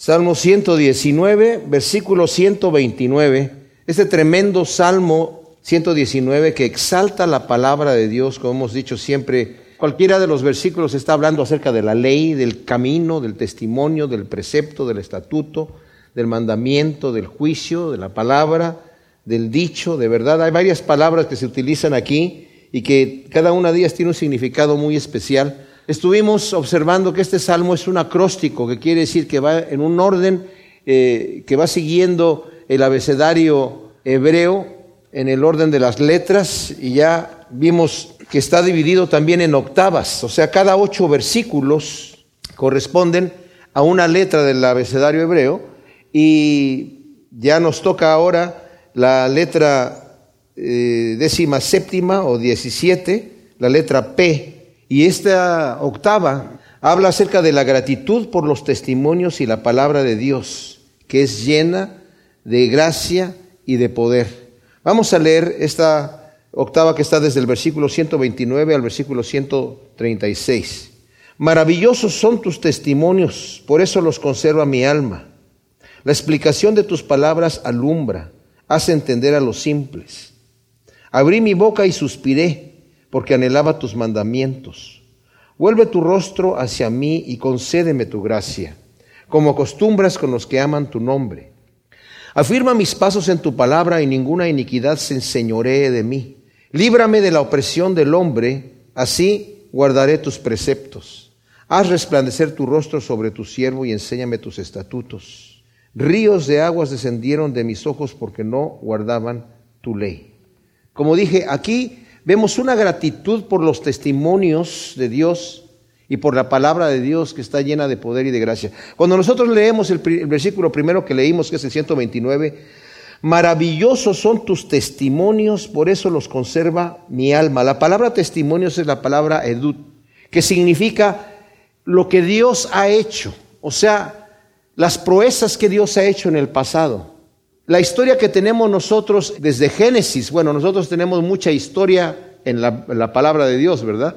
Salmo 119, versículo 129. Este tremendo Salmo 119 que exalta la palabra de Dios, como hemos dicho siempre. Cualquiera de los versículos está hablando acerca de la ley, del camino, del testimonio, del precepto, del estatuto, del mandamiento, del juicio, de la palabra, del dicho, de verdad. Hay varias palabras que se utilizan aquí y que cada una de ellas tiene un significado muy especial. Estuvimos observando que este salmo es un acróstico, que quiere decir que va en un orden eh, que va siguiendo el abecedario hebreo en el orden de las letras y ya vimos que está dividido también en octavas, o sea, cada ocho versículos corresponden a una letra del abecedario hebreo y ya nos toca ahora la letra eh, décima séptima o diecisiete, la letra P, y esta octava habla acerca de la gratitud por los testimonios y la palabra de Dios, que es llena de gracia y de poder. Vamos a leer esta octava que está desde el versículo 129 al versículo 136. Maravillosos son tus testimonios, por eso los conserva mi alma. La explicación de tus palabras alumbra, hace entender a los simples. Abrí mi boca y suspiré, porque anhelaba tus mandamientos. Vuelve tu rostro hacia mí y concédeme tu gracia, como acostumbras con los que aman tu nombre. Afirma mis pasos en tu palabra y ninguna iniquidad se enseñoree de mí. Líbrame de la opresión del hombre, así guardaré tus preceptos. Haz resplandecer tu rostro sobre tu siervo y enséñame tus estatutos. Ríos de aguas descendieron de mis ojos porque no guardaban tu ley. Como dije, aquí vemos una gratitud por los testimonios de Dios y por la palabra de Dios que está llena de poder y de gracia. Cuando nosotros leemos el, versículo primero que leímos, que es el 129, maravillosos son tus testimonios, por eso los conserva mi alma. La palabra testimonios es la palabra edut, que significa lo que Dios ha hecho, o sea, las proezas que Dios ha hecho en el pasado. La historia que tenemos nosotros desde Génesis, bueno, nosotros tenemos mucha historia en la, palabra de Dios, ¿verdad?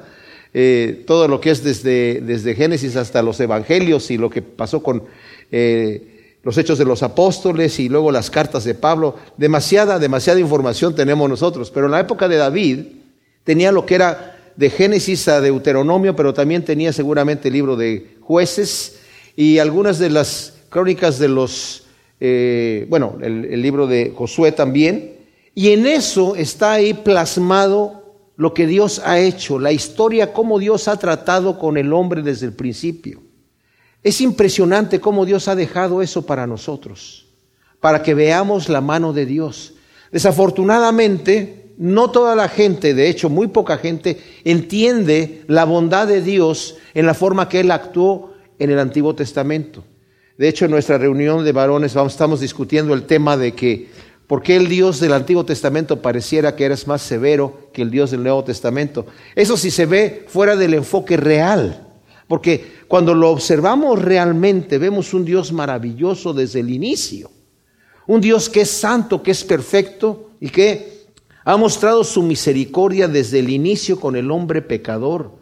Eh, todo lo que es desde, desde, Génesis hasta los Evangelios y lo que pasó con eh, los hechos de los apóstoles y luego las cartas de Pablo. Demasiada, demasiada información tenemos nosotros. Pero en la época de David tenía lo que era de Génesis a Deuteronomio, pero también tenía seguramente el libro de jueces y algunas de las crónicas de los, eh, bueno, el libro de Josué también. Y en eso está ahí plasmado lo que Dios ha hecho, la historia, cómo Dios ha tratado con el hombre desde el principio. Es impresionante cómo Dios ha dejado eso para nosotros, para que veamos la mano de Dios. Desafortunadamente, no toda la gente, de hecho muy poca gente, entiende la bondad de Dios en la forma que Él actuó en el Antiguo Testamento. De hecho, en nuestra reunión de varones estamos discutiendo el tema de que ¿Por qué el Dios del Antiguo Testamento pareciera que eres más severo que el Dios del Nuevo Testamento? Eso sí se ve fuera del enfoque real. Porque cuando lo observamos realmente, vemos un Dios maravilloso desde el inicio. Un Dios que es santo, que es perfecto y que ha mostrado su misericordia desde el inicio con el hombre pecador,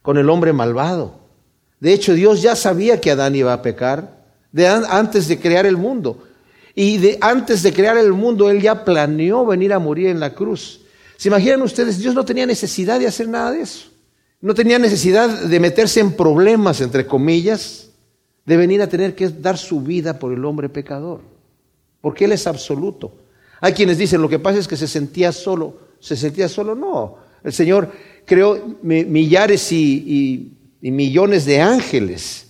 con el hombre malvado. De hecho, Dios ya sabía que Adán iba a pecar antes de crear el mundo. Y de, antes de crear el mundo, Él ya planeó venir a morir en la cruz. ¿Se imaginan ustedes? Dios no tenía necesidad de hacer nada de eso. No tenía necesidad de meterse en problemas, entre comillas, de venir a tener que dar su vida por el hombre pecador. Porque Él es absoluto. Hay quienes dicen, lo que pasa es que se sentía solo. ¿Se sentía solo? No. El Señor creó millares y millones de ángeles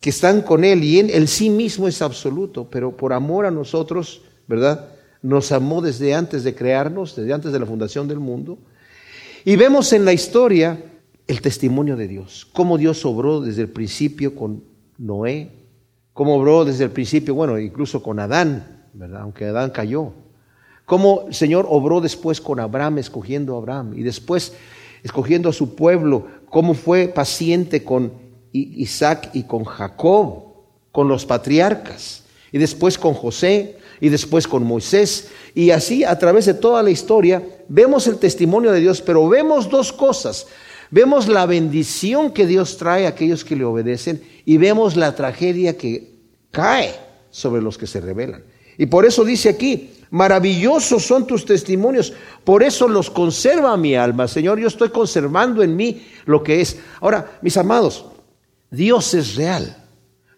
que están con Él y Él, sí mismo es absoluto, pero por amor a nosotros, ¿verdad? Nos amó desde antes de crearnos, desde antes de la fundación del mundo. Y vemos en la historia el testimonio de Dios, cómo Dios obró desde el principio con Noé, cómo obró desde el principio, bueno, incluso con Adán, ¿verdad? Aunque Adán cayó. Cómo el Señor obró después con Abraham, escogiendo a Abraham, y después escogiendo a su pueblo, cómo fue paciente con Isaac y con Jacob, con los patriarcas, y después con José, y después con Moisés, y así a través de toda la historia vemos el testimonio de Dios, pero vemos dos cosas. Vemos la bendición que Dios trae a aquellos que le obedecen y vemos la tragedia que cae sobre los que se rebelan. Y por eso dice aquí, maravillosos son tus testimonios, por eso los conserva mi alma. Señor, yo estoy conservando en mí lo que es. Ahora, mis amados, Dios es real.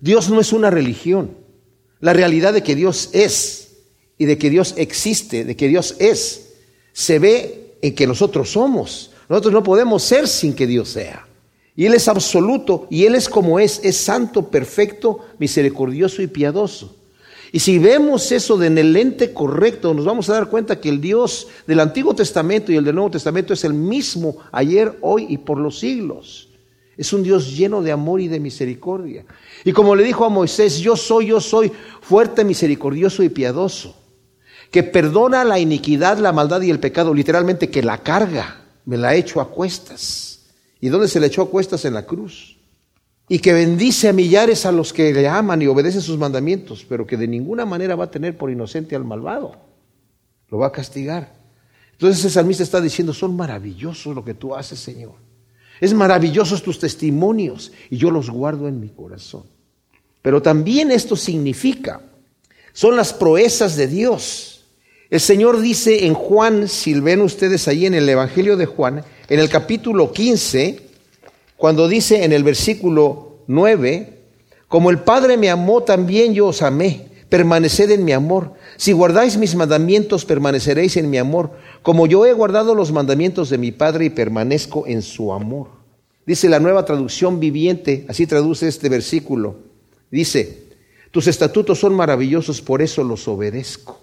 Dios no es una religión. La realidad de que Dios es y de que Dios existe, de que Dios es, se ve en que nosotros somos. Nosotros no podemos ser sin que Dios sea. Y Él es absoluto y Él es como es, es santo, perfecto, misericordioso y piadoso. Y si vemos eso en el lente correcto, nos vamos a dar cuenta que el Dios del Antiguo Testamento y el del Nuevo Testamento es el mismo ayer, hoy y por los siglos. Es un Dios lleno de amor y de misericordia. Y como le dijo a Moisés, yo soy, yo soy fuerte, misericordioso y piadoso, que perdona la iniquidad, la maldad y el pecado, literalmente que la carga, me la hecho a cuestas. ¿Y dónde se le echó a cuestas? En la cruz y que bendice a millares a los que le aman y obedecen sus mandamientos, pero que de ninguna manera va a tener por inocente al malvado. Lo va a castigar. Entonces el salmista está diciendo, son maravillosos lo que tú haces, Señor. Es maravillosos tus testimonios y yo los guardo en mi corazón. Pero también esto significa, son las proezas de Dios. El Señor dice en Juan, si ven ustedes ahí en el Evangelio de Juan, en el capítulo 15, cuando dice en el versículo 9, como el Padre me amó, también yo os amé, permaneced en mi amor. Si guardáis mis mandamientos, permaneceréis en mi amor, como yo he guardado los mandamientos de mi Padre y permanezco en su amor. Dice la nueva traducción viviente, así traduce este versículo. Dice, tus estatutos son maravillosos, por eso los obedezco.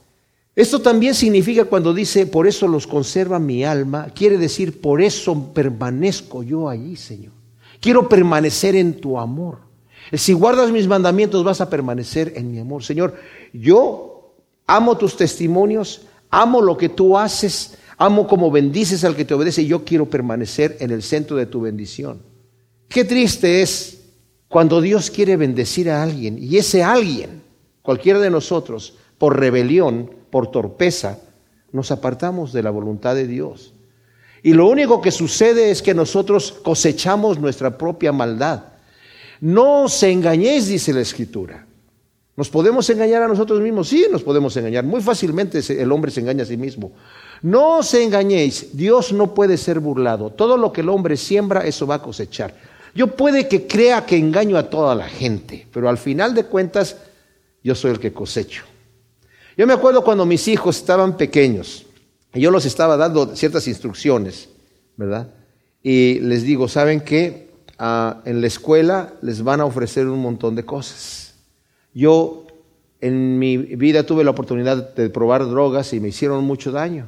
Esto también significa cuando dice, por eso los conserva mi alma, quiere decir, por eso permanezco yo allí, Señor. Quiero permanecer en tu amor. Si guardas mis mandamientos vas a permanecer en mi amor. Señor, yo amo tus testimonios, amo lo que tú haces, amo como bendices al que te obedece y yo quiero permanecer en el centro de tu bendición. Qué triste es cuando Dios quiere bendecir a alguien y ese alguien, cualquiera de nosotros, por rebelión, por torpeza, nos apartamos de la voluntad de Dios. Y lo único que sucede es que nosotros cosechamos nuestra propia maldad. No os engañéis, dice la Escritura. ¿Nos podemos engañar a nosotros mismos? Sí, nos podemos engañar. Muy fácilmente el hombre se engaña a sí mismo. No os engañéis, Dios no puede ser burlado. Todo lo que el hombre siembra, eso va a cosechar. Yo puede que crea que engaño a toda la gente, pero al final de cuentas, yo soy el que cosecho. Yo me acuerdo cuando mis hijos estaban pequeños. Y yo los estaba dando ciertas instrucciones, ¿verdad? Y les digo, ¿saben qué? Ah, en la escuela les van a ofrecer un montón de cosas. Yo en mi vida tuve la oportunidad de probar drogas y me hicieron mucho daño.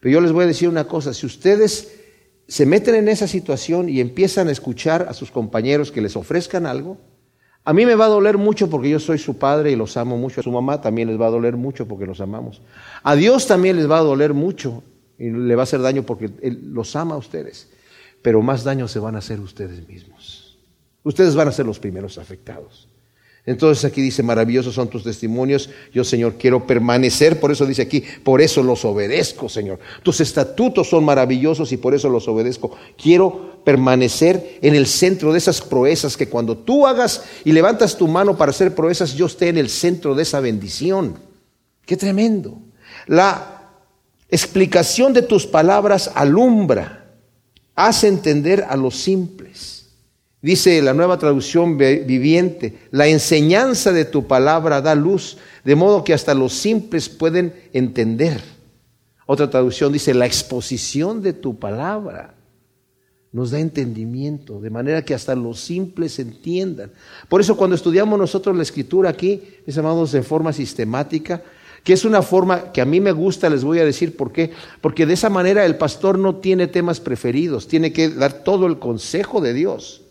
Pero yo les voy a decir una cosa, si ustedes se meten en esa situación y empiezan a escuchar a sus compañeros que les ofrezcan algo, a mí me va a doler mucho porque yo soy su padre y los amo mucho. A su mamá también les va a doler mucho porque los amamos. A Dios también les va a doler mucho y le va a hacer daño porque Él los ama a ustedes. Pero más daño se van a hacer ustedes mismos. Ustedes van a ser los primeros afectados. Entonces aquí dice, maravillosos son tus testimonios, yo Señor quiero permanecer, por eso dice aquí, por eso los obedezco Señor. Tus estatutos son maravillosos y por eso los obedezco. Quiero permanecer en el centro de esas proezas, que cuando tú hagas y levantas tu mano para hacer proezas, yo esté en el centro de esa bendición. Qué tremendo. La explicación de tus palabras alumbra, hace entender a los simples. Dice la nueva traducción viviente, la enseñanza de tu palabra da luz, de modo que hasta los simples pueden entender. Otra traducción dice, la exposición de tu palabra nos da entendimiento, de manera que hasta los simples entiendan. Por eso cuando estudiamos nosotros la escritura aquí, mis amados, de forma sistemática, que es una forma que a mí me gusta, les voy a decir por qué, porque de esa manera el pastor no tiene temas preferidos, tiene que dar todo el consejo de Dios.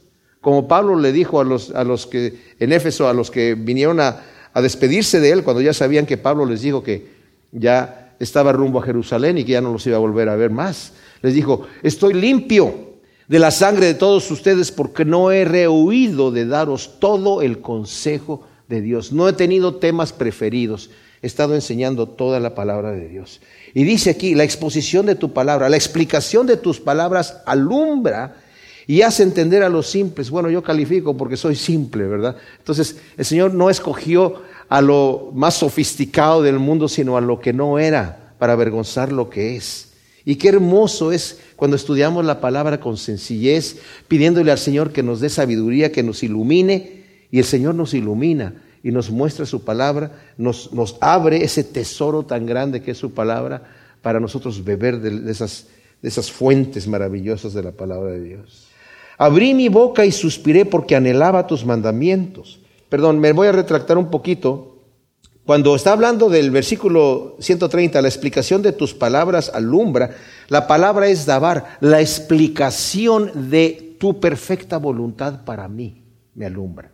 Como Pablo le dijo a los, a los que en Éfeso, a los que vinieron a, a despedirse de él, cuando ya sabían que Pablo les dijo que ya estaba rumbo a Jerusalén y que ya no los iba a volver a ver más. Les dijo, estoy limpio de la sangre de todos ustedes porque no he rehuido de daros todo el consejo de Dios. No he tenido temas preferidos. He estado enseñando toda la palabra de Dios. Y dice aquí, la exposición de tu palabra, la explicación de tus palabras alumbra y hace entender a los simples. Bueno, yo califico porque soy simple, ¿verdad? Entonces, el Señor no escogió a lo más sofisticado del mundo, sino a lo que no era, para avergonzar lo que es. Y qué hermoso es cuando estudiamos la palabra con sencillez, pidiéndole al Señor que nos dé sabiduría, que nos ilumine, y el Señor nos ilumina y nos muestra su palabra, nos, abre ese tesoro tan grande que es su palabra para nosotros beber de esas fuentes maravillosas de la palabra de Dios. Abrí mi boca y suspiré porque anhelaba tus mandamientos. Perdón, me voy a retractar un poquito. Cuando está hablando del versículo 130, la explicación de tus palabras alumbra, la palabra es dabar, la explicación de tu perfecta voluntad para mí me alumbra.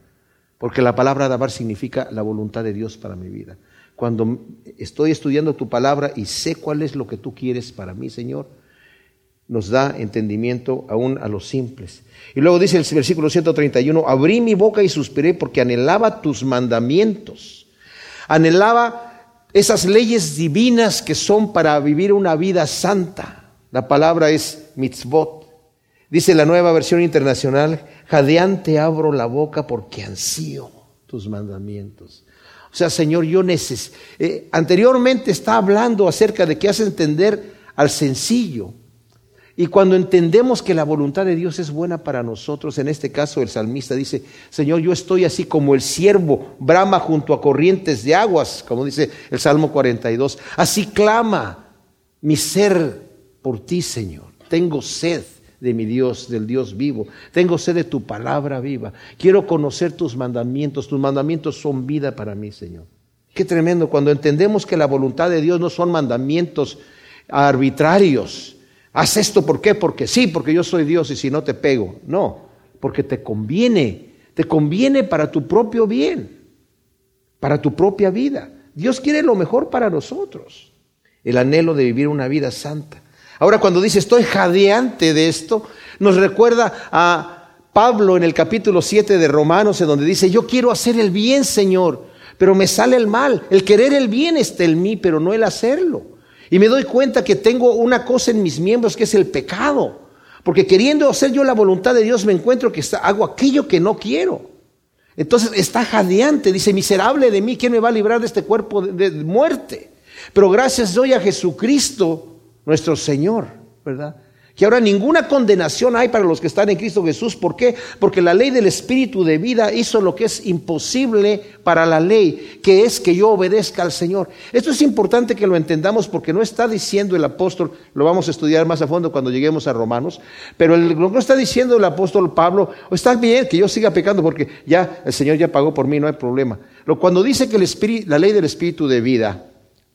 Porque la palabra dabar significa la voluntad de Dios para mi vida. Cuando estoy estudiando tu palabra y sé cuál es lo que tú quieres para mí, Señor, nos da entendimiento aún a los simples. Y luego dice el versículo 131, abrí mi boca y suspiré porque anhelaba tus mandamientos. Anhelaba esas leyes divinas que son para vivir una vida santa. La palabra es mitzvot. Dice la nueva versión internacional, jadeante abro la boca porque ansío tus mandamientos. O sea, Señor, yo necesito... Eh, anteriormente está hablando acerca de que hace entender al sencillo. Y cuando entendemos que la voluntad de Dios es buena para nosotros, en este caso el salmista dice, Señor, yo estoy así como el siervo brama junto a corrientes de aguas, como dice el Salmo 42. Así clama mi ser por ti, Señor. Tengo sed de mi Dios, del Dios vivo. Tengo sed de tu palabra viva. Quiero conocer tus mandamientos. Tus mandamientos son vida para mí, Señor. Qué tremendo cuando entendemos que la voluntad de Dios no son mandamientos arbitrarios. Haz esto, ¿por qué? Porque sí, porque yo soy Dios y si no te pego. No, porque te conviene. Te conviene para tu propio bien, para tu propia vida. Dios quiere lo mejor para nosotros. El anhelo de vivir una vida santa. Ahora cuando dice estoy jadeante de esto, nos recuerda a Pablo en el capítulo 7 de Romanos, en donde dice, yo quiero hacer el bien, Señor, pero me sale el mal. El querer el bien está en mí, pero no el hacerlo. Y me doy cuenta que tengo una cosa en mis miembros que es el pecado. Porque queriendo hacer yo la voluntad de Dios me encuentro que hago aquello que no quiero. Entonces está jadeante, dice, miserable de mí, ¿quién me va a librar de este cuerpo de, muerte? Pero gracias doy a Jesucristo nuestro Señor, ¿verdad? Que ahora ninguna condenación hay para los que están en Cristo Jesús. ¿Por qué? Porque la ley del Espíritu de vida hizo lo que es imposible para la ley, que es que yo obedezca al Señor. Esto es importante que lo entendamos porque no está diciendo el apóstol, lo vamos a estudiar más a fondo cuando lleguemos a Romanos, pero lo que está diciendo el apóstol Pablo, está bien que yo siga pecando porque ya el Señor ya pagó por mí, no hay problema. Cuando dice que la ley del Espíritu de vida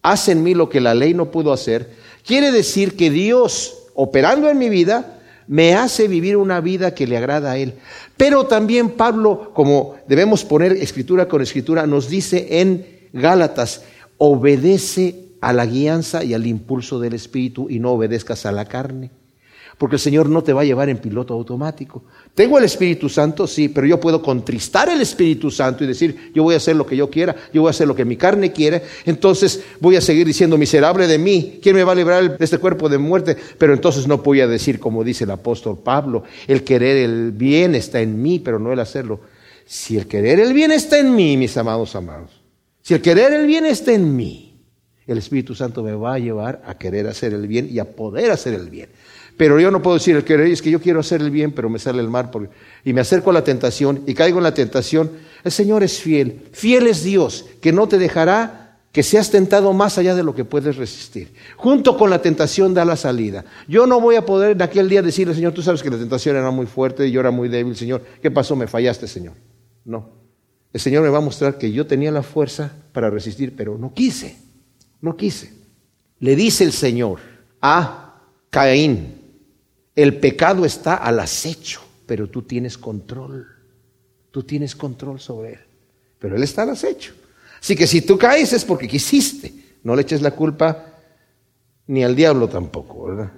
hace en mí lo que la ley no pudo hacer, Quiere decir que Dios, operando en mi vida, me hace vivir una vida que le agrada a Él. Pero también Pablo, como debemos poner escritura con escritura, nos dice en Gálatas, obedece a la guianza y al impulso del Espíritu y no obedezcas a la carne. Porque el Señor no te va a llevar en piloto automático. Tengo el Espíritu Santo, sí, pero yo puedo contristar el Espíritu Santo y decir, yo voy a hacer lo que yo quiera, yo voy a hacer lo que mi carne quiere, entonces voy a seguir diciendo, miserable de mí, ¿quién me va a librar de este cuerpo de muerte? Pero entonces no voy a decir, como dice el apóstol Pablo, el querer el bien está en mí, pero no el hacerlo. Si el querer el bien está en mí, mis amados amados, si el querer el bien está en mí, el Espíritu Santo me va a llevar a querer hacer el bien y a poder hacer el bien. Pero yo no puedo decir, el querer es que yo quiero hacer el bien, pero me sale el mal. y me acerco a la tentación y caigo en la tentación. El Señor es fiel. Fiel es Dios, que no te dejará que seas tentado más allá de lo que puedes resistir. Junto con la tentación da la salida. Yo no voy a poder en aquel día decirle, Señor, tú sabes que la tentación era muy fuerte y yo era muy débil, Señor. ¿Qué pasó? Me fallaste, Señor. No. El Señor me va a mostrar que yo tenía la fuerza para resistir, pero no quise. No quise. Le dice el Señor a Caín, el pecado está al acecho, pero tú tienes control. Tú tienes control sobre él. Pero él está al acecho. Así que si tú caes es porque quisiste. No le eches la culpa ni al diablo tampoco, ¿verdad?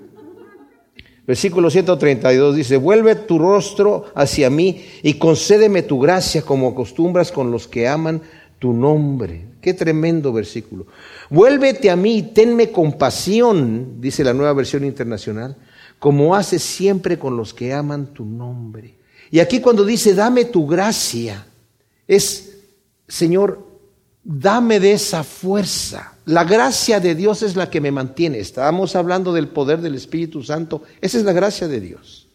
Versículo 132 dice, vuelve tu rostro hacia mí y concédeme tu gracia como acostumbras con los que aman tu nombre. Qué tremendo versículo. Vuélvete a mí y tenme compasión, dice la nueva versión internacional, como haces siempre con los que aman tu nombre. Y aquí cuando dice, dame tu gracia, es, Señor, dame de esa fuerza. La gracia de Dios es la que me mantiene. Estábamos hablando del poder del Espíritu Santo. Esa es la gracia de Dios.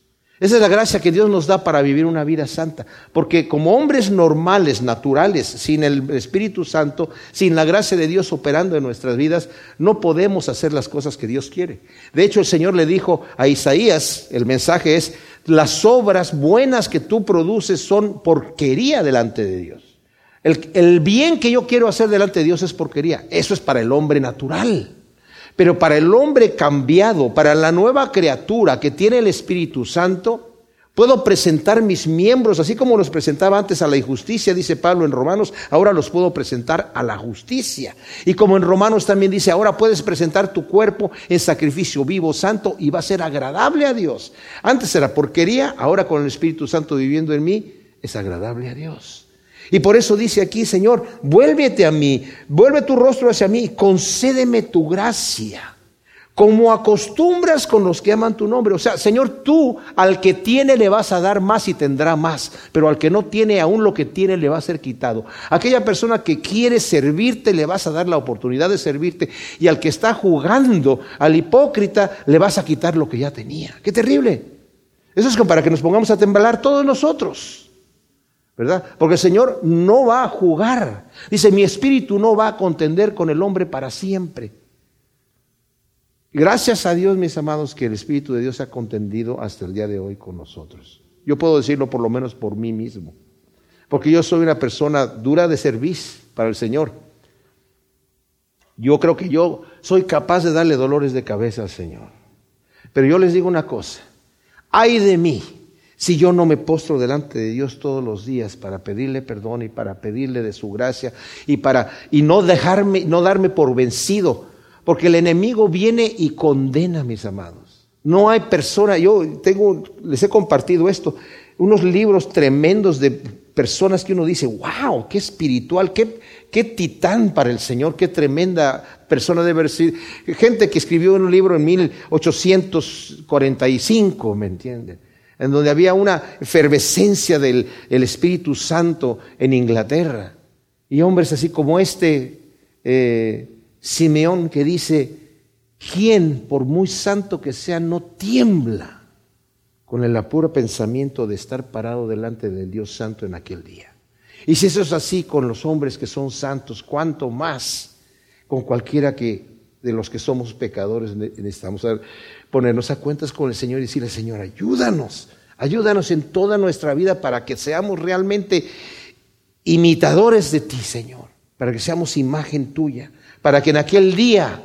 Esa es la gracia que Dios nos da para vivir una vida santa. Porque como hombres normales, naturales, sin el Espíritu Santo, sin la gracia de Dios operando en nuestras vidas, no podemos hacer las cosas que Dios quiere. De hecho, el Señor le dijo a Isaías, el mensaje es, las obras buenas que tú produces son porquería delante de Dios. El, bien que yo quiero hacer delante de Dios es porquería. Eso es para el hombre natural. Pero para el hombre cambiado, para la nueva criatura que tiene el Espíritu Santo, puedo presentar mis miembros, así como los presentaba antes a la injusticia, dice Pablo en Romanos, ahora los puedo presentar a la justicia. Y como en Romanos también dice, ahora puedes presentar tu cuerpo en sacrificio vivo, santo, y va a ser agradable a Dios. Antes era porquería, ahora con el Espíritu Santo viviendo en mí, es agradable a Dios. Y por eso dice aquí, Señor, vuélvete a mí, vuelve tu rostro hacia mí, concédeme tu gracia, como acostumbras con los que aman tu nombre. O sea, Señor, tú al que tiene le vas a dar más y tendrá más, pero al que no tiene aún lo que tiene le va a ser quitado. Aquella persona que quiere servirte le vas a dar la oportunidad de servirte y al que está jugando, al hipócrita, le vas a quitar lo que ya tenía. Qué terrible. Eso es para que nos pongamos a temblar todos nosotros. Porque el Señor no va a jugar. Dice, mi espíritu no va a contender con el hombre para siempre. Gracias a Dios, mis amados, que el Espíritu de Dios ha contendido hasta el día de hoy con nosotros. Yo puedo decirlo por lo menos por mí mismo. Porque yo soy una persona dura de servicio para el Señor. Yo creo que yo soy capaz de darle dolores de cabeza al Señor. Pero yo les digo una cosa, ay de mí si yo no me postro delante de Dios todos los días para pedirle perdón y para pedirle de su gracia y para y no dejarme no darme por vencido, porque el enemigo viene y condena, mis amados. No hay persona, yo tengo les he compartido esto, unos libros tremendos de personas que uno dice, "Wow, qué espiritual, qué qué titán para el Señor, qué tremenda persona debe ser." Gente que escribió un libro en 1845, ¿me entienden? En donde había una efervescencia del Espíritu Santo en Inglaterra. Y hombres así como este eh, Simeón que dice, ¿quién, por muy santo que sea, no tiembla con el apuro pensamiento de estar parado delante del Dios Santo en aquel día? Y si eso es así con los hombres que son santos, ¿cuánto más con cualquiera que de los que somos pecadores necesitamos ponernos a cuentas con el Señor y decirle, Señor, ayúdanos, ayúdanos en toda nuestra vida para que seamos realmente imitadores de ti, Señor, para que seamos imagen tuya, para que en aquel día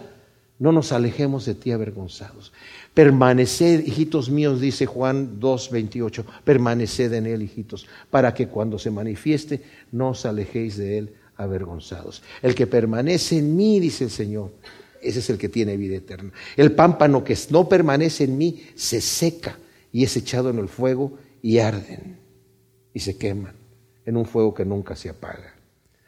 no nos alejemos de ti avergonzados. Permaneced, hijitos míos, dice Juan 2.28, permaneced en él, hijitos, para que cuando se manifieste no os alejéis de él avergonzados. El que permanece en mí, dice el Señor, ese es el que tiene vida eterna. El pámpano que no permanece en mí se seca y es echado en el fuego y arden y se queman en un fuego que nunca se apaga.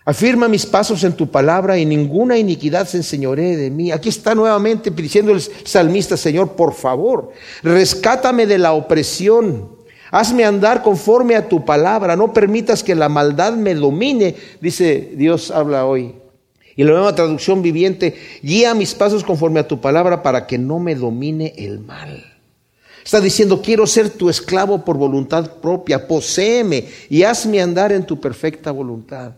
Afirma mis pasos en tu palabra y ninguna iniquidad se enseñoree de mí. Aquí está nuevamente diciendo el salmista, Señor, por favor, rescátame de la opresión. Hazme andar conforme a tu palabra. No permitas que la maldad me domine, dice Dios, habla hoy. Y la nueva traducción viviente, guía mis pasos conforme a tu palabra para que no me domine el mal. Está diciendo, quiero ser tu esclavo por voluntad propia, poséeme y hazme andar en tu perfecta voluntad.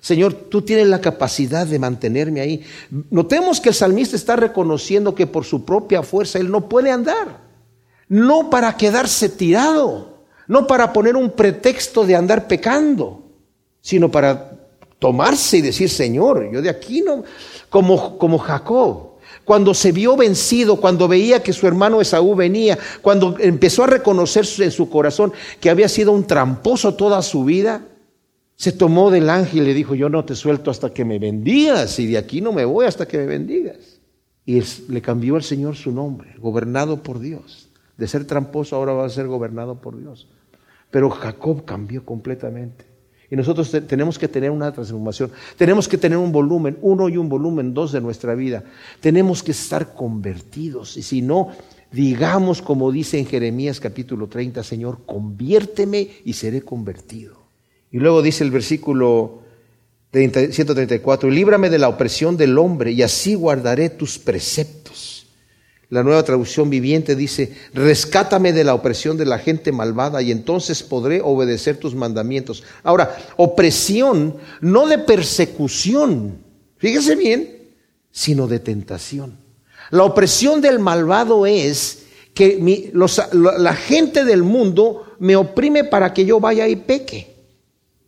Señor, tú tienes la capacidad de mantenerme ahí. Notemos que el salmista está reconociendo que por su propia fuerza él no puede andar. No para quedarse tirado, no para poner un pretexto de andar pecando, sino para tomarse y decir, Señor, yo de aquí no, como, como Jacob, cuando se vio vencido, cuando veía que su hermano Esaú venía, cuando empezó a reconocer en su corazón que había sido un tramposo toda su vida, se tomó del ángel y le dijo, yo no te suelto hasta que me bendigas y de aquí no me voy hasta que me bendigas. Y le cambió al Señor su nombre, gobernado por Dios. De ser tramposo ahora va a ser gobernado por Dios. Pero Jacob cambió completamente. Y nosotros tenemos que tener una transformación, tenemos que tener un volumen, uno y un volumen, dos de nuestra vida. Tenemos que estar convertidos. Y si no, digamos como dice en Jeremías capítulo 30, Señor, conviérteme y seré convertido. Y luego dice el versículo 134, líbrame de la opresión del hombre y así guardaré tus preceptos. La nueva traducción viviente dice, rescátame de la opresión de la gente malvada y entonces podré obedecer tus mandamientos. Ahora, opresión no de persecución, fíjese bien, sino de tentación. La opresión del malvado es que la gente del mundo me oprime para que yo vaya y peque.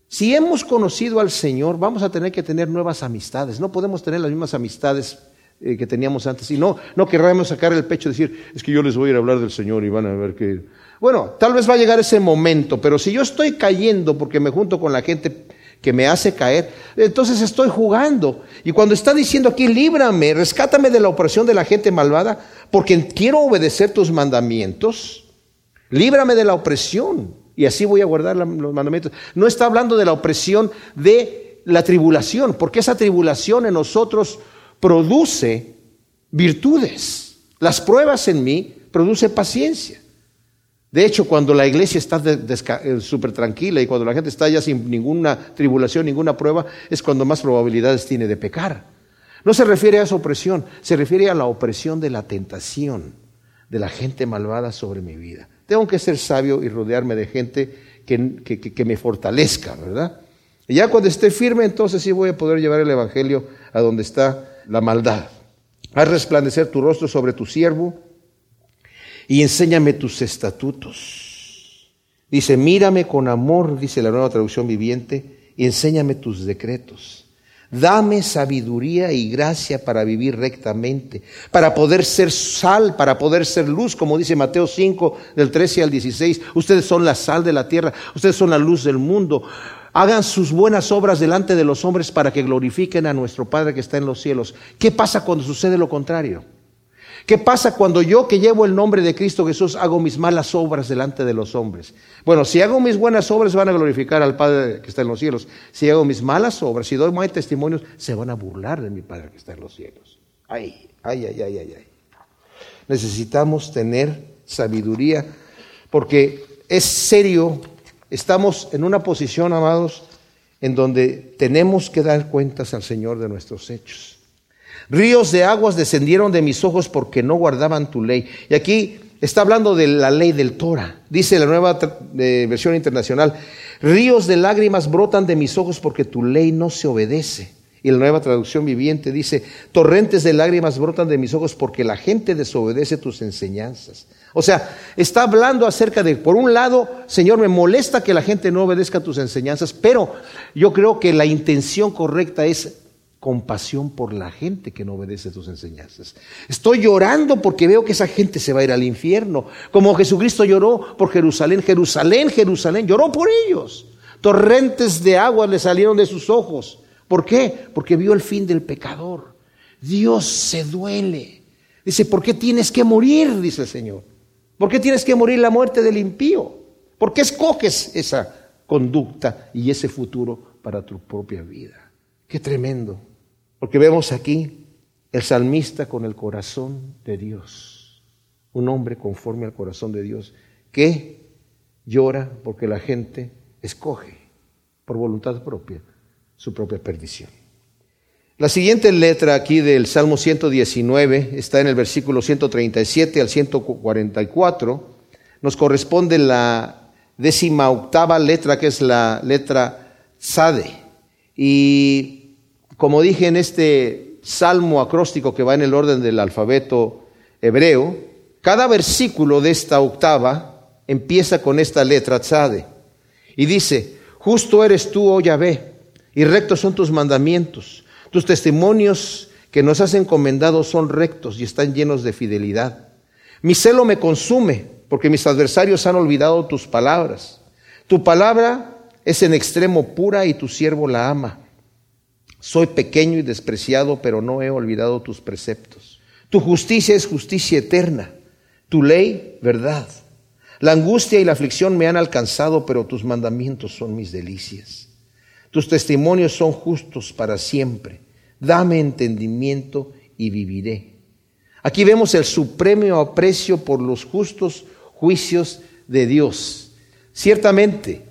Si hemos conocido al Señor, vamos a tener que tener nuevas amistades. No podemos tener las mismas amistades eh, que teníamos antes. Y no, no querramos sacar el pecho y decir, es que yo les voy a ir a hablar del Señor y van a ver que... Bueno, tal vez va a llegar ese momento, pero si yo estoy cayendo porque me junto con la gente que me hace caer, entonces estoy jugando. Y cuando está diciendo aquí, líbrame, rescátame de la opresión de la gente malvada, porque quiero obedecer tus mandamientos, líbrame de la opresión, y así voy a guardar los mandamientos. No está hablando de la opresión de la tribulación, porque esa tribulación en nosotros produce virtudes. Las pruebas en mí produce paciencia. De hecho, cuando la iglesia está eh, súper tranquila y cuando la gente está ya sin ninguna tribulación, ninguna prueba, es cuando más probabilidades tiene de pecar. No se refiere a esa opresión, se refiere a la opresión de la tentación de la gente malvada sobre mi vida. Tengo que ser sabio y rodearme de gente que, que me fortalezca, ¿verdad? Y ya cuando esté firme, entonces sí voy a poder llevar el Evangelio a donde está la maldad. Haz resplandecer tu rostro sobre tu siervo y enséñame tus estatutos. Dice, mírame con amor, dice la nueva traducción viviente, y enséñame tus decretos. Dame sabiduría y gracia para vivir rectamente, para poder ser sal, para poder ser luz, como dice Mateo 5, del 13 al 16. Ustedes son la sal de la tierra, ustedes son la luz del mundo. Hagan sus buenas obras delante de los hombres para que glorifiquen a nuestro Padre que está en los cielos. ¿Qué pasa cuando sucede lo contrario? ¿Qué pasa cuando yo que llevo el nombre de Cristo Jesús hago mis malas obras delante de los hombres? Bueno, si hago mis buenas obras van a glorificar al Padre que está en los cielos. Si hago mis malas obras, si doy mal testimonios, se van a burlar de mi Padre que está en los cielos. Ay, ay, ay, ay, ay, ay. Necesitamos tener sabiduría porque es serio Estamos en una posición, amados, en donde tenemos que dar cuentas al Señor de nuestros hechos. Ríos de aguas descendieron de mis ojos porque no guardaban tu ley. Y aquí está hablando de la ley del Torah. Dice la nueva versión internacional, ríos de lágrimas brotan de mis ojos porque tu ley no se obedece. Y la nueva traducción viviente dice, torrentes de lágrimas brotan de mis ojos porque la gente desobedece tus enseñanzas. O sea, está hablando acerca de, por un lado, Señor, me molesta que la gente no obedezca tus enseñanzas, pero yo creo que la intención correcta es compasión por la gente que no obedece tus enseñanzas. Estoy llorando porque veo que esa gente se va a ir al infierno, como Jesucristo lloró por Jerusalén, Jerusalén, Jerusalén, lloró por ellos. Torrentes de agua le salieron de sus ojos. ¿Por qué? Porque vio el fin del pecador. Dios se duele. Dice, ¿por qué tienes que morir? Dice el Señor. ¿Por qué tienes que morir la muerte del impío? ¿Por qué escoges esa conducta y ese futuro para tu propia vida? Qué tremendo. Porque vemos aquí el salmista con el corazón de Dios. Un hombre conforme al corazón de Dios que llora porque la gente escoge por voluntad propia su propia perdición. La siguiente letra aquí del Salmo 119 está en el versículo 137 al 144. Nos corresponde la décima octava letra, que es la letra Sade. Y como dije en este salmo acróstico que va en el orden del alfabeto hebreo, cada versículo de esta octava empieza con esta letra Tzade. Y dice, justo eres tú, oh Yahvé, y rectos son tus mandamientos. Tus testimonios que nos has encomendado son rectos y están llenos de fidelidad. Mi celo me consume porque mis adversarios han olvidado tus palabras. Tu palabra es en extremo pura y tu siervo la ama. Soy pequeño y despreciado, pero no he olvidado tus preceptos. Tu justicia es justicia eterna, tu ley verdad. La angustia y la aflicción me han alcanzado, pero tus mandamientos son mis delicias. Tus testimonios son justos para siempre. Dame entendimiento y viviré. Aquí vemos el supremo aprecio por los justos juicios de Dios. Ciertamente,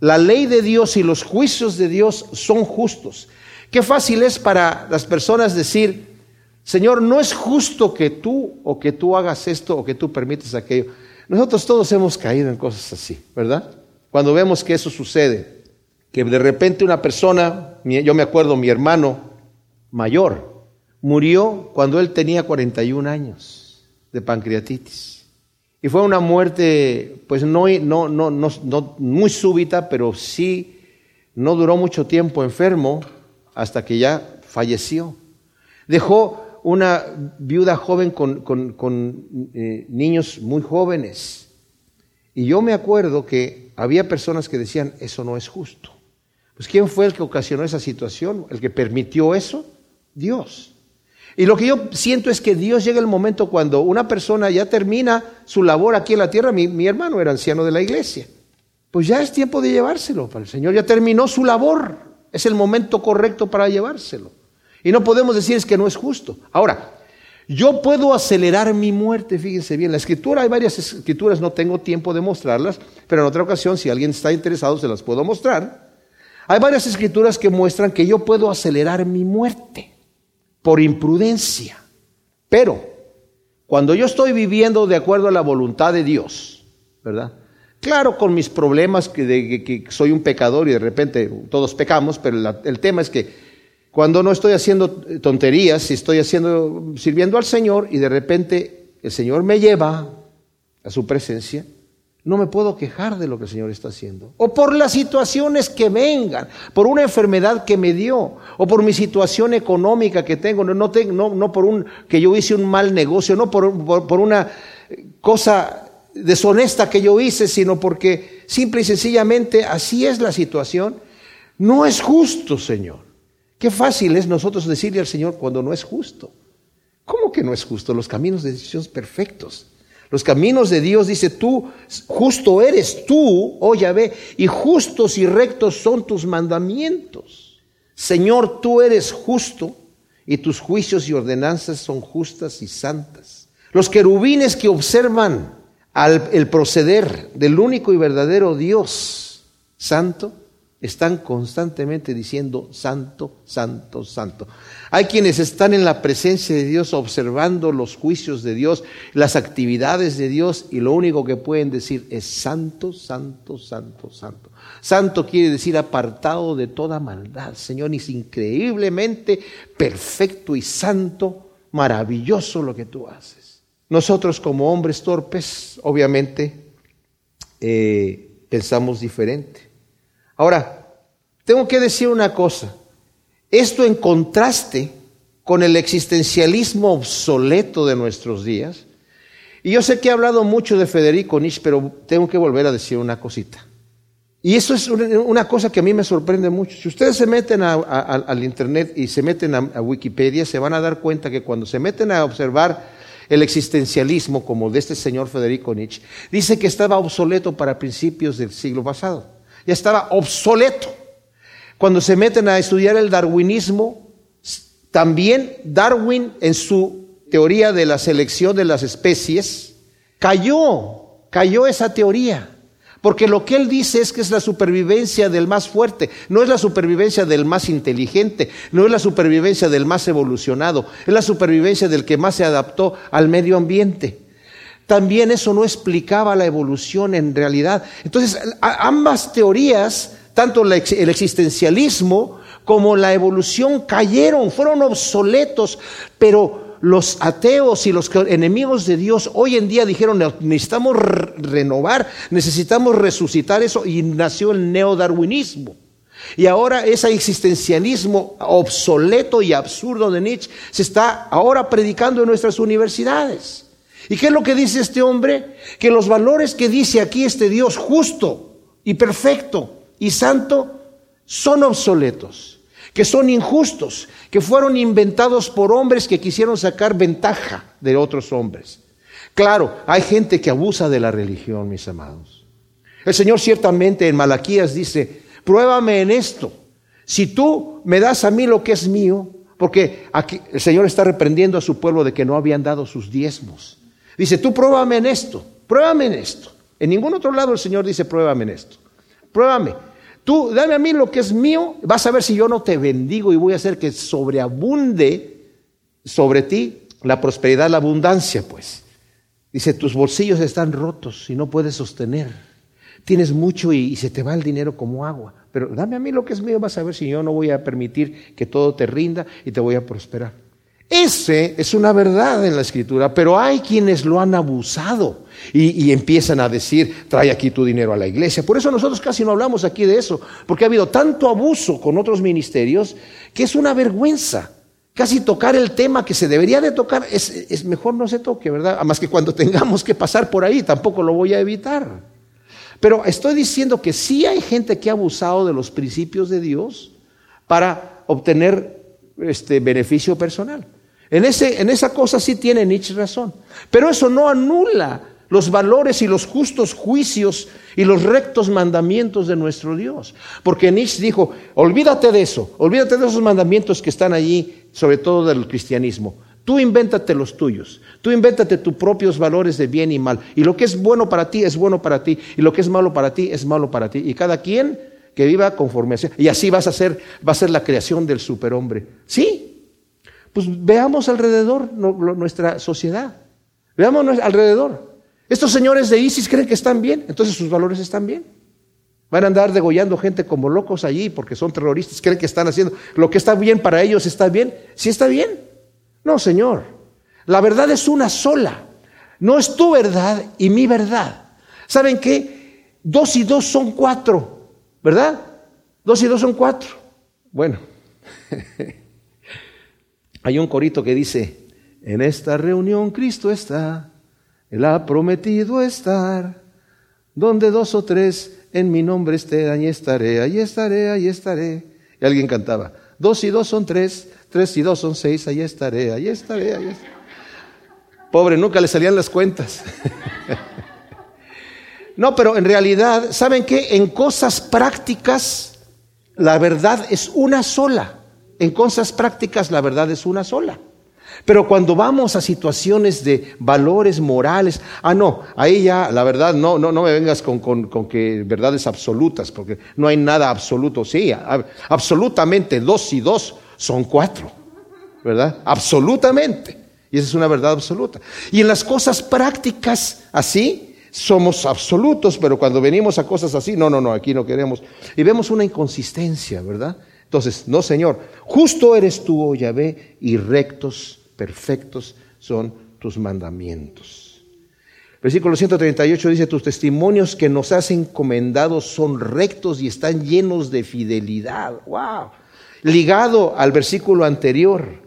la ley de Dios y los juicios de Dios son justos. Qué fácil es para las personas decir, Señor, no es justo que tú o que tú hagas esto o que tú permites aquello. Nosotros todos hemos caído en cosas así, ¿verdad? Cuando vemos que eso sucede, que de repente una persona, yo me acuerdo mi hermano mayor, murió cuando él tenía 41 años de pancreatitis. Y fue una muerte, pues no, no, no, no, muy súbita, pero sí no duró mucho tiempo enfermo hasta que ya falleció. Dejó una viuda joven con, eh, niños muy jóvenes. Y yo me acuerdo que había personas que decían, eso no es justo. Pues ¿quién fue el que ocasionó esa situación? ¿El que permitió eso? Dios. Y lo que yo siento es que Dios llega el momento cuando una persona ya termina su labor aquí en la tierra. Mi, hermano era anciano de la iglesia. Pues ya es tiempo de llevárselo para el Señor. Ya terminó su labor. Es el momento correcto para llevárselo. Y no podemos decir es que no es justo. Ahora, yo puedo acelerar mi muerte, fíjense bien, la escritura, hay varias escrituras, no tengo tiempo de mostrarlas, pero en otra ocasión, si alguien está interesado, se las puedo mostrar. Hay varias escrituras que muestran que yo puedo acelerar mi muerte por imprudencia. Pero cuando yo estoy viviendo de acuerdo a la voluntad de Dios, ¿verdad? Claro, con mis problemas que, de, que soy un pecador y de repente todos pecamos, pero el tema es que cuando no estoy haciendo tonterías, si estoy haciendo, sirviendo al Señor y de repente el Señor me lleva a su presencia, no me puedo quejar de lo que el Señor está haciendo. O por las situaciones que vengan, por una enfermedad que me dio, o por mi situación económica que tengo, no, no, no por un que yo hice un mal negocio, no por, por una cosa deshonesta que yo hice, sino porque simple y sencillamente así es la situación. No es justo, Señor. Qué fácil es nosotros decirle al Señor cuando no es justo. ¿Cómo que no es justo? Los caminos de Dios son perfectos. Los caminos de Dios, dice tú, justo eres tú, oh Yahvé, y justos y rectos son tus mandamientos. Señor, tú eres justo y tus juicios y ordenanzas son justas y santas. Los querubines que observan al, el proceder del único y verdadero Dios santo, están constantemente diciendo santo, santo, santo. Hay quienes están en la presencia de Dios observando los juicios de Dios, las actividades de Dios y lo único que pueden decir es santo, santo, santo, santo. Santo quiere decir apartado de toda maldad. Señor, es increíblemente perfecto y santo, maravilloso lo que tú haces. Nosotros como hombres torpes, obviamente, eh, pensamos diferente. Ahora, tengo que decir una cosa. Esto en contraste con el existencialismo obsoleto de nuestros días. Y yo sé que he hablado mucho de Federico Nietzsche, pero tengo que volver a decir una cosita. Y eso es una cosa que a mí me sorprende mucho. Si ustedes se meten al Internet y se meten a, a, Wikipedia, se van a dar cuenta que cuando se meten a observar el existencialismo, como de este señor Federico Nietzsche, dice que estaba obsoleto para principios del siglo pasado ya estaba obsoleto. Cuando se meten a estudiar el darwinismo, también Darwin en su teoría de la selección de las especies, cayó, cayó esa teoría. Porque lo que él dice es que es la supervivencia del más fuerte, no es la supervivencia del más inteligente, no es la supervivencia del más evolucionado, es la supervivencia del que más se adaptó al medio ambiente. También eso no explicaba la evolución en realidad. Entonces, ambas teorías, tanto el existencialismo como la evolución, cayeron, fueron obsoletos, pero los ateos y los enemigos de Dios hoy en día dijeron, necesitamos renovar, necesitamos resucitar eso, y nació el neodarwinismo. Y ahora ese existencialismo obsoleto y absurdo de Nietzsche se está ahora predicando en nuestras universidades. ¿Y qué es lo que dice este hombre? Que los valores que dice aquí este Dios justo y perfecto y santo son obsoletos, que son injustos, que fueron inventados por hombres que quisieron sacar ventaja de otros hombres. Claro, hay gente que abusa de la religión, mis amados. El Señor ciertamente en Malaquías dice, pruébame en esto. Si tú me das a mí lo que es mío, Porque aquí el Señor está reprendiendo a su pueblo de que no habían dado sus diezmos. Dice, tú pruébame en esto, pruébame en esto. En ningún otro lado el Señor dice, pruébame en esto. Pruébame. Tú dame a mí lo que es mío, vas a ver si yo no te bendigo y voy a hacer que sobreabunde sobre ti la prosperidad, la abundancia, pues. Dice, tus bolsillos están rotos y no puedes sostener. Tienes mucho y, y se te va el dinero como agua. Pero dame a mí lo que es mío, vas a ver si yo no voy a permitir que todo te rinda y te voy a prosperar. Ese es una verdad en la escritura, pero hay quienes lo han abusado y, empiezan a decir, trae aquí tu dinero a la iglesia. Por eso nosotros casi no hablamos aquí de eso, porque ha habido tanto abuso con otros ministerios que es una vergüenza. Casi tocar el tema que se debería de tocar es, es mejor no se toque, ¿verdad? Más que cuando tengamos que pasar por ahí, tampoco lo voy a evitar. Pero estoy diciendo que sí hay gente que ha abusado de los principios de Dios para obtener este beneficio personal. En, ese, en esa cosa sí tiene Nietzsche razón. Pero eso no anula los valores y los justos juicios y los rectos mandamientos de nuestro Dios. Porque Nietzsche dijo, olvídate de eso, olvídate de esos mandamientos que están allí, sobre todo del cristianismo. Tú invéntate los tuyos. Tú invéntate tus propios valores de bien y mal. Y lo que es bueno para ti es bueno para ti. Y lo que es malo para ti es malo para ti. Y cada quien que viva conforme a Y así vas a ser, va a ser la creación del superhombre. Sí. Pues veamos alrededor nuestra sociedad. Veamos alrededor. Estos señores de ISIS creen que están bien. Entonces sus valores están bien. Van a andar degollando gente como locos allí porque son terroristas. Creen que están haciendo lo que está bien para ellos. ¿Está bien? Sí está bien. No, Señor. La verdad es una sola. No es tu verdad y mi verdad. ¿Saben qué? Dos y dos son cuatro, ¿verdad? Dos y dos son cuatro. Bueno, hay un corito que dice, en esta reunión Cristo está, Él ha prometido estar, donde dos o tres en mi nombre estén, allí estaré, allí estaré, allí estaré. Y alguien cantaba, dos y dos son tres, Tres y dos son seis, ahí estaré, ahí estaré, ahí estaré. Pobre, nunca le salían las cuentas. no, pero en realidad, ¿saben qué? En cosas prácticas, la verdad es una sola. En cosas prácticas, la verdad es una sola. Pero cuando vamos a situaciones de valores morales, ah, no, ahí ya, la verdad, no, no, no me vengas con, con, con que verdades absolutas, porque no hay nada absoluto. Sí, absolutamente dos y dos son cuatro, ¿verdad? Absolutamente. Y esa es una verdad absoluta. Y en las cosas prácticas, así, somos absolutos, pero cuando venimos a cosas así, no, no, no, aquí no queremos. Y vemos una inconsistencia, ¿verdad? Entonces, no, Señor, justo eres tú, oh Yahvé, y rectos, perfectos son tus mandamientos. Versículo 138 dice, tus testimonios que nos has encomendado son rectos y están llenos de fidelidad. ¡Wow! ligado al versículo anterior.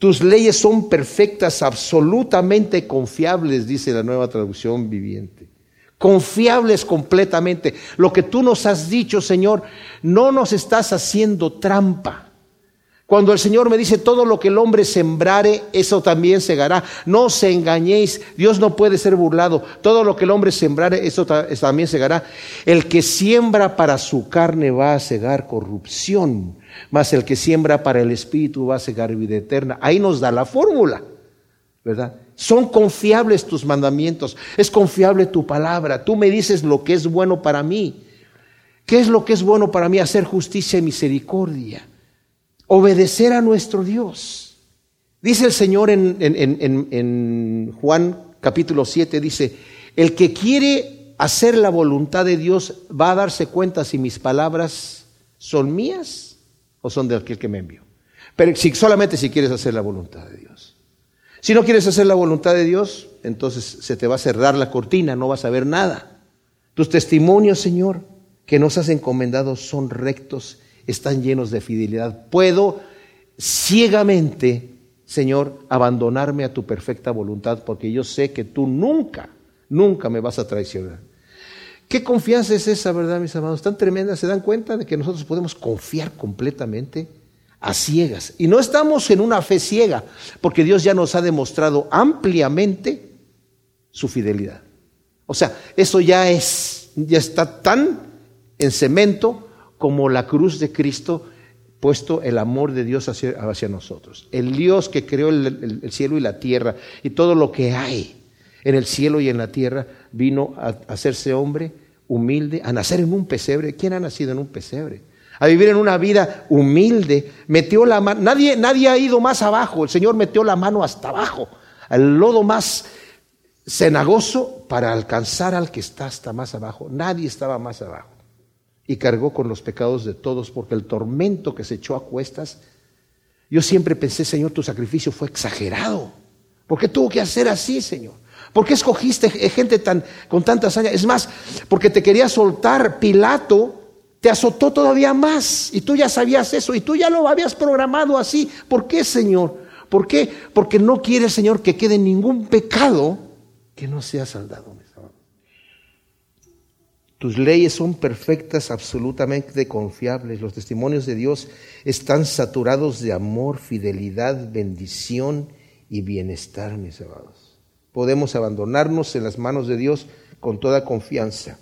Tus leyes son perfectas, absolutamente confiables, dice la nueva traducción viviente. Confiables completamente. Lo que tú nos has dicho, Señor, no nos estás haciendo trampa. Cuando el Señor me dice, todo lo que el hombre sembrare, eso también segará. No os engañéis, Dios no puede ser burlado. Todo lo que el hombre sembrare, eso también segará. El que siembra para su carne va a segar corrupción, mas el que siembra para el espíritu va a segar vida eterna. Ahí nos da la fórmula, ¿verdad? Son confiables tus mandamientos, es confiable tu palabra. Tú me dices lo que es bueno para mí. ¿Qué es lo que es bueno para mí? Hacer justicia y misericordia obedecer a nuestro Dios. Dice el Señor en, Juan capítulo 7, dice, el que quiere hacer la voluntad de Dios va a darse cuenta si mis palabras son mías o son de aquel que me envió. Pero si, solamente si quieres hacer la voluntad de Dios. Si no quieres hacer la voluntad de Dios, entonces se te va a cerrar la cortina, no vas a ver nada. Tus testimonios, Señor, que nos has encomendado son rectos están llenos de fidelidad. Puedo ciegamente, Señor, abandonarme a tu perfecta voluntad porque yo sé que tú nunca, nunca me vas a traicionar. ¿Qué confianza es esa, verdad, mis amados? Tan tremenda. ¿Se dan cuenta de que nosotros podemos confiar completamente a ciegas? Y no estamos en una fe ciega, porque Dios ya nos ha demostrado ampliamente su fidelidad. O sea, eso ya es, ya está tan en cemento como la cruz de Cristo puesto el amor de Dios hacia, hacia nosotros. El Dios que creó el, el, el, cielo y la tierra y todo lo que hay en el cielo y en la tierra vino a, hacerse hombre humilde, a nacer en un pesebre. ¿Quién ha nacido en un pesebre? A vivir en una vida humilde. Metió la mano. Nadie, nadie ha ido más abajo. El Señor metió la mano hasta abajo, al lodo más cenagoso para alcanzar al que está hasta más abajo. Nadie estaba más abajo. Y cargó con los pecados de todos porque el tormento que se echó a cuestas, yo siempre pensé, Señor, tu sacrificio fue exagerado. ¿Por qué tuvo que hacer así, Señor? ¿Por qué escogiste gente tan, con tanta hazaña? Es más, porque te quería soltar, Pilato te azotó todavía más y tú ya sabías eso y tú ya lo habías programado así. ¿Por qué, Señor? ¿Por qué? Porque no quiere, Señor, que quede ningún pecado que no sea saldado. Tus leyes son perfectas, absolutamente confiables. Los testimonios de Dios están saturados de amor, fidelidad, bendición y bienestar, mis amados. Podemos abandonarnos en las manos de Dios con toda confianza.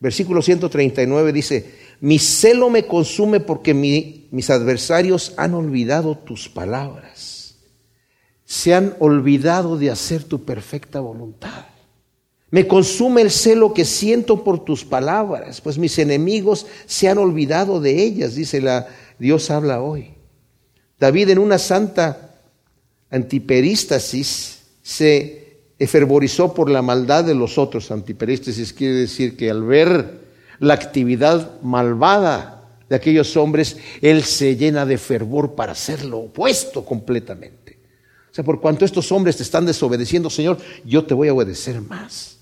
Versículo 139 dice, mi celo me consume porque mi, mis adversarios han olvidado tus palabras. Se han olvidado de hacer tu perfecta voluntad. Me consume el celo que siento por tus palabras, pues mis enemigos se han olvidado de ellas, dice la Dios habla hoy. David en una santa antiperístasis se efervorizó por la maldad de los otros. Antiperístasis quiere decir que al ver la actividad malvada de aquellos hombres, él se llena de fervor para hacer lo opuesto completamente. O sea, por cuanto estos hombres te están desobedeciendo, Señor, yo te voy a obedecer más.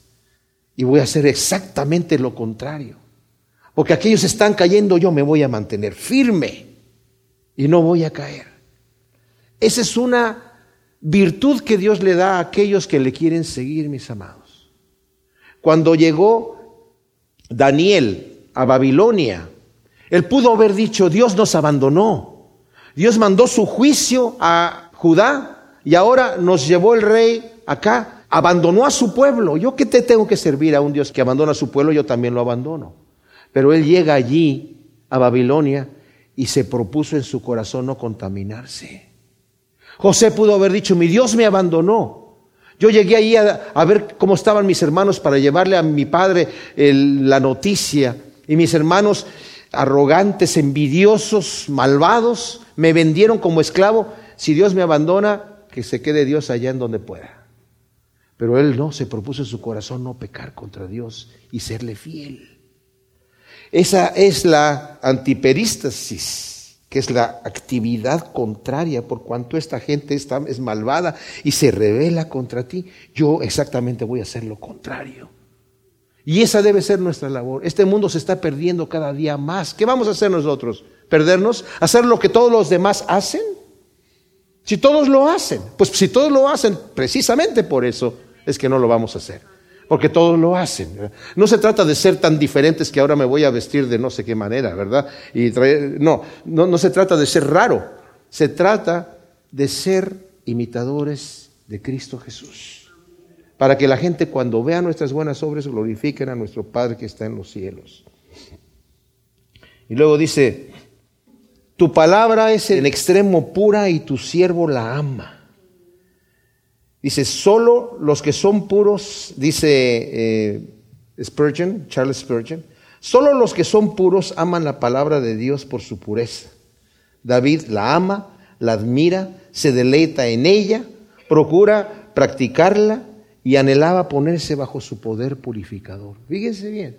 Y voy a hacer exactamente lo contrario. Porque aquellos están cayendo, yo me voy a mantener firme y no voy a caer. Esa es una virtud que Dios le da a aquellos que le quieren seguir, mis amados. Cuando llegó Daniel a Babilonia, él pudo haber dicho, Dios nos abandonó. Dios mandó su juicio a Judá y ahora nos llevó el rey acá abandonó a su pueblo. Yo que te tengo que servir a un Dios que abandona a su pueblo, yo también lo abandono. Pero él llega allí, a Babilonia, y se propuso en su corazón no contaminarse. José pudo haber dicho, mi Dios me abandonó. Yo llegué allí a, ver cómo estaban mis hermanos para llevarle a mi padre la noticia. Y mis hermanos arrogantes, envidiosos, malvados, me vendieron como esclavo. Si Dios me abandona, que se quede Dios allá en donde pueda. Pero él no, se propuso en su corazón no pecar contra Dios y serle fiel. Esa es la antiperístasis, que es la actividad contraria por cuanto esta gente está, es malvada y se revela contra ti. Yo exactamente voy a hacer lo contrario. Y esa debe ser nuestra labor. Este mundo se está perdiendo cada día más. ¿Qué vamos a hacer nosotros? ¿Perdernos? ¿Hacer lo que todos los demás hacen? Si todos lo hacen, pues si todos lo hacen, precisamente por eso es que no lo vamos a hacer. Porque todos lo hacen. No se trata de ser tan diferentes que ahora me voy a vestir de no sé qué manera, ¿verdad? Y no, no, no se trata de ser raro. Se trata de ser imitadores de Cristo Jesús. Para que la gente cuando vea nuestras buenas obras glorifiquen a nuestro Padre que está en los cielos. Y luego dice, tu palabra es en extremo pura y tu siervo la ama. Dice, solo los que son puros, dice eh, Spurgeon, Charles Spurgeon, solo los que son puros aman la palabra de Dios por su pureza. David la ama, la admira, se deleita en ella, procura practicarla y anhelaba ponerse bajo su poder purificador. Fíjense bien.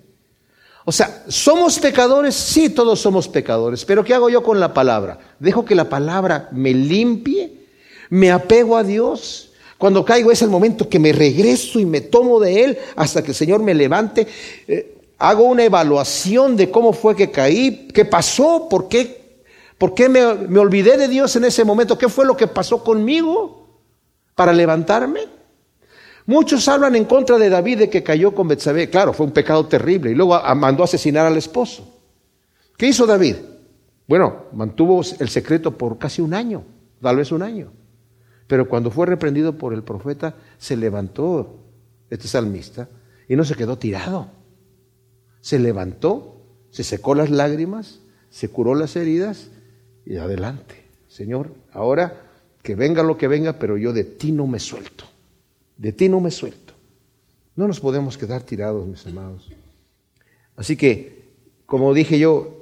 O sea, ¿somos pecadores? Sí, todos somos pecadores. Pero ¿qué hago yo con la palabra? Dejo que la palabra me limpie, me apego a Dios cuando caigo es el momento que me regreso y me tomo de Él hasta que el Señor me levante. Eh, hago una evaluación de cómo fue que caí, qué pasó, por qué, por qué me, olvidé de Dios en ese momento, qué fue lo que pasó conmigo para levantarme. Muchos hablan en contra de David de que cayó con Betsabé. Claro, fue un pecado terrible. Y luego mandó a asesinar al esposo. ¿Qué hizo David? Bueno, mantuvo el secreto por casi un año, tal vez un año. Pero cuando fue reprendido por el profeta, se levantó este salmista y no se quedó tirado. Se levantó, se secó las lágrimas, se curó las heridas Y adelante, Señor, ahora que venga lo que venga, pero yo de ti no me suelto. De ti no me suelto. No nos podemos quedar tirados, mis amados. Así que, como dije yo,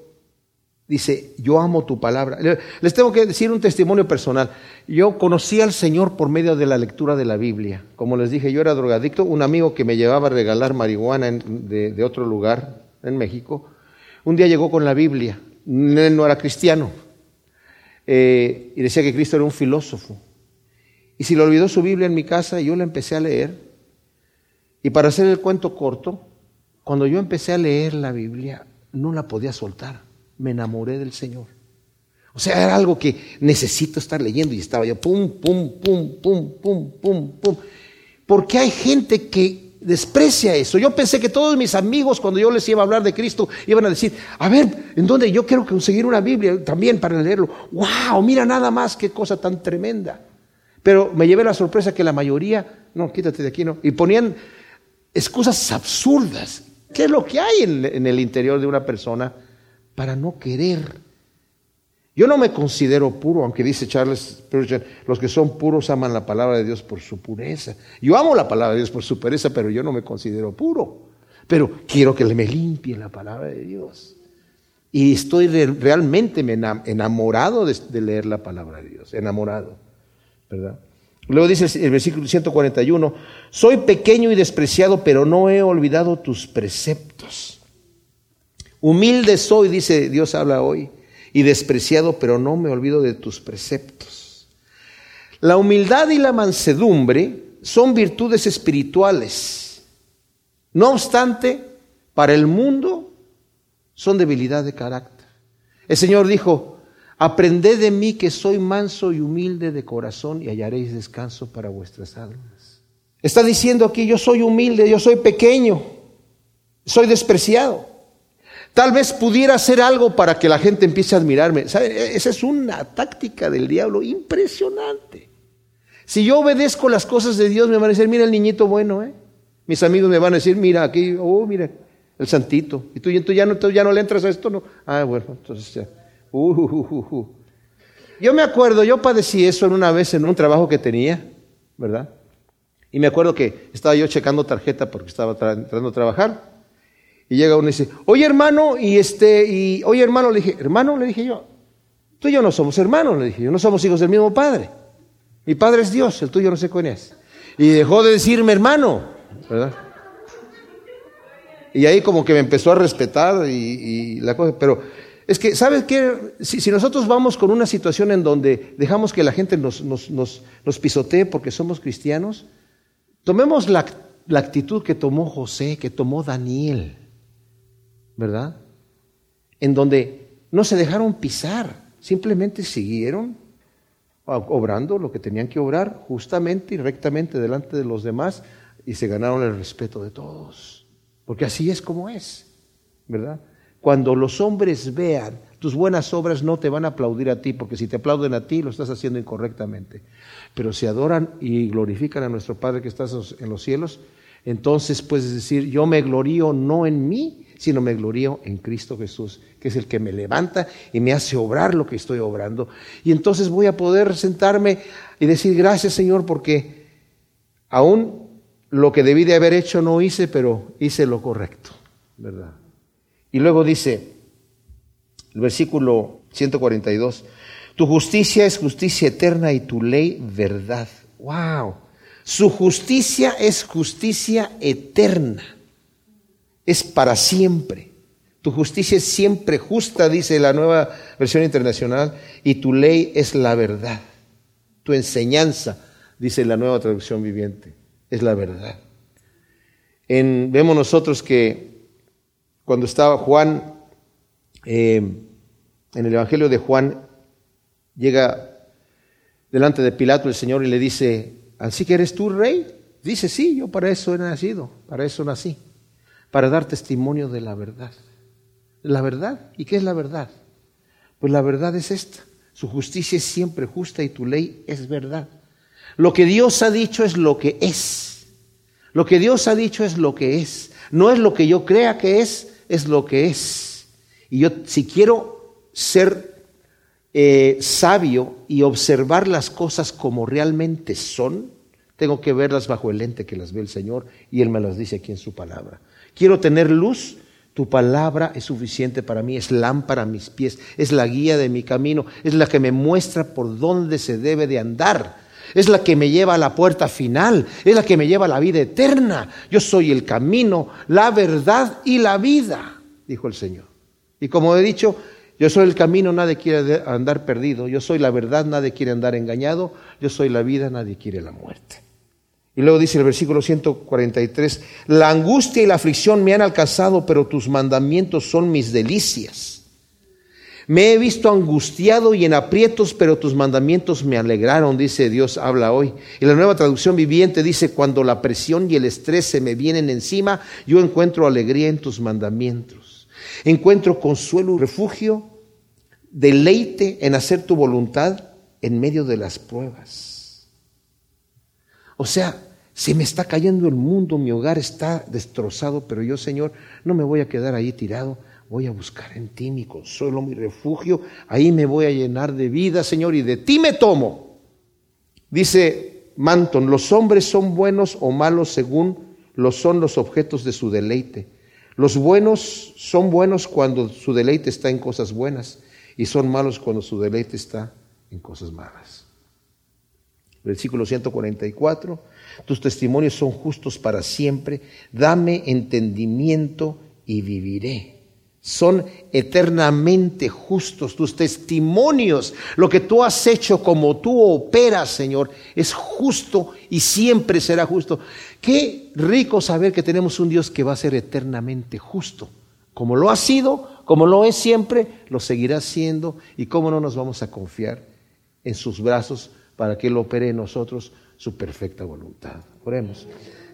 dice, yo amo tu palabra. Les tengo que decir un testimonio personal. Yo conocí al Señor por medio de la lectura de la Biblia. Como les dije, yo era drogadicto. Un amigo que me llevaba a regalar marihuana de, otro lugar, en México, un día llegó con la Biblia. Él no era cristiano. Eh, y decía que Cristo era un filósofo. Y si le olvidó su Biblia en mi casa, yo la empecé a leer. Y para hacer el cuento corto, cuando yo empecé a leer la Biblia, no la podía soltar. Me enamoré del Señor. O sea, era algo que necesito estar leyendo y estaba yo pum, pum, pum, pum, pum, pum, pum. Porque hay gente que desprecia eso. Yo pensé que todos mis amigos, cuando yo les iba a hablar de Cristo, iban a decir, a ver, ¿en dónde yo quiero conseguir una Biblia también para leerlo? ¡Wow! Mira nada más qué cosa tan tremenda. Pero me llevé la sorpresa que la mayoría, no, quítate de aquí, no. Y ponían excusas absurdas. ¿Qué es lo que hay en, el interior de una persona para no querer? Yo no me considero puro, aunque dice Charles Spurgeon, los que son puros aman la palabra de Dios por su pureza. Yo amo la palabra de Dios por su pureza, pero yo no me considero puro. Pero quiero que me limpie la palabra de Dios. Y estoy realmente enamorado de leer la palabra de Dios, enamorado. ¿verdad? Luego dice el versículo 141, soy pequeño y despreciado, pero no he olvidado tus preceptos. Humilde soy, dice Dios habla hoy, y despreciado, pero no me olvido de tus preceptos. La humildad y la mansedumbre son virtudes espirituales. No obstante, para el mundo son debilidad de carácter. El Señor dijo, Aprended de mí que soy manso y humilde de corazón y hallaréis descanso para vuestras almas. Está diciendo aquí, yo soy humilde, yo soy pequeño, soy despreciado. Tal vez pudiera hacer algo para que la gente empiece a admirarme. E-, esa es una táctica del diablo impresionante. Si yo obedezco las cosas de Dios, me van a decir, mira el niñito bueno, ¿eh? Mis amigos me van a decir, mira aquí, oh, mira, el santito. Y tú, tú, ya, no, tú ya no le entras a esto, ¿no? Ah, bueno, entonces ya. Uh, yo me acuerdo, yo padecí eso en una vez en un trabajo que tenía, ¿verdad? Y me acuerdo que estaba yo checando tarjeta porque estaba entrando a trabajar. Y llega uno y dice, oye hermano, y este, y oye hermano, le dije, hermano, le dije yo, tú y yo no somos hermanos, le dije yo, no somos hijos del mismo padre. Mi padre es Dios, el tuyo no sé quién es. Y dejó de decirme hermano, ¿verdad? Y ahí como que me empezó a respetar y, la cosa, pero es que, ¿sabes qué? Si, nosotros vamos con una situación en donde dejamos que la gente nos, nos, pisotee porque somos cristianos, tomemos la, la actitud que tomó José, que tomó Daniel, ¿verdad? En donde no se dejaron pisar, simplemente siguieron obrando lo que tenían que obrar justamente y rectamente delante de los demás y se ganaron el respeto de todos. Porque así es como es, ¿verdad? Cuando los hombres vean tus buenas obras, no te van a aplaudir a ti, porque si te aplauden a ti, lo estás haciendo incorrectamente. Pero si adoran y glorifican a nuestro Padre que estás en los cielos, entonces puedes decir, yo me glorío no en mí, sino me glorío en Cristo Jesús, que es el que me levanta y me hace obrar lo que estoy obrando. Y entonces voy a poder sentarme y decir, gracias Señor, porque aún lo que debí de haber hecho no hice, pero hice lo correcto, ¿verdad? Y luego dice, el versículo 142, tu justicia es justicia eterna y tu ley verdad. ¡Wow! Su justicia es justicia eterna. Es para siempre. Tu justicia es siempre justa, dice la nueva versión internacional, y tu ley es la verdad. Tu enseñanza, dice la nueva traducción viviente, es la verdad. En, vemos nosotros que cuando estaba Juan, eh, en el Evangelio de Juan, llega delante de Pilato el Señor y le dice, ¿así que eres tú rey? Dice, sí, yo para eso he nacido, para eso nací, para dar testimonio de la verdad. ¿La verdad? ¿Y qué es la verdad? Pues la verdad es esta. Su justicia es siempre justa y tu ley es verdad. Lo que Dios ha dicho es lo que es. Lo que Dios ha dicho es lo que es. No es lo que yo crea que es, es lo que es. Y yo, si quiero ser eh, sabio y observar las cosas como realmente son, tengo que verlas bajo el lente que las ve el Señor y Él me las dice aquí en su palabra. Quiero tener luz, tu palabra es suficiente para mí, es lámpara a mis pies, es la guía de mi camino, es la que me muestra por dónde se debe de andar, es la que me lleva a la puerta final, es la que me lleva a la vida eterna. Yo soy el camino, la verdad y la vida, dijo el Señor. Y como he dicho, yo soy el camino, nadie quiere andar perdido. Yo soy la verdad, nadie quiere andar engañado. Yo soy la vida, nadie quiere la muerte. Y luego dice el versículo 143, la angustia y la aflicción me han alcanzado, pero tus mandamientos son mis delicias. Me he visto angustiado y en aprietos, pero tus mandamientos me alegraron, dice Dios, habla hoy. Y la nueva traducción viviente dice, cuando la presión y el estrés se me vienen encima, yo encuentro alegría en tus mandamientos. Encuentro consuelo y refugio, deleite en hacer tu voluntad en medio de las pruebas. O sea, se me está cayendo el mundo, mi hogar está destrozado, pero yo, Señor, no me voy a quedar ahí tirado, voy a buscar en ti mi consuelo, mi refugio, ahí me voy a llenar de vida, Señor, y de ti me tomo. Dice Manton, los hombres son buenos o malos según lo son los objetos de su deleite. Los buenos son buenos cuando su deleite está en cosas buenas y son malos cuando su deleite está en cosas malas. Versículo 144 tus testimonios son justos para siempre. Dame entendimiento y viviré. Son eternamente justos tus testimonios. Lo que tú has hecho como tú operas, Señor, es justo y siempre será justo. Qué rico saber que tenemos un Dios que va a ser eternamente justo. Como lo ha sido, como lo es siempre, lo seguirá siendo. Y cómo no nos vamos a confiar en sus brazos para que Él opere en nosotros su perfecta voluntad. Oremos.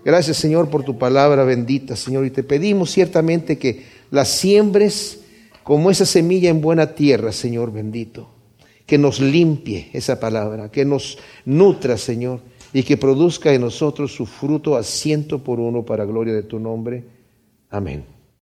Gracias Señor por tu palabra bendita, Señor, y te pedimos ciertamente que la siembres como esa semilla en buena tierra, Señor bendito, que nos limpie esa palabra, que nos nutra, Señor, y que produzca en nosotros su fruto a ciento por uno para gloria de tu nombre. Amén.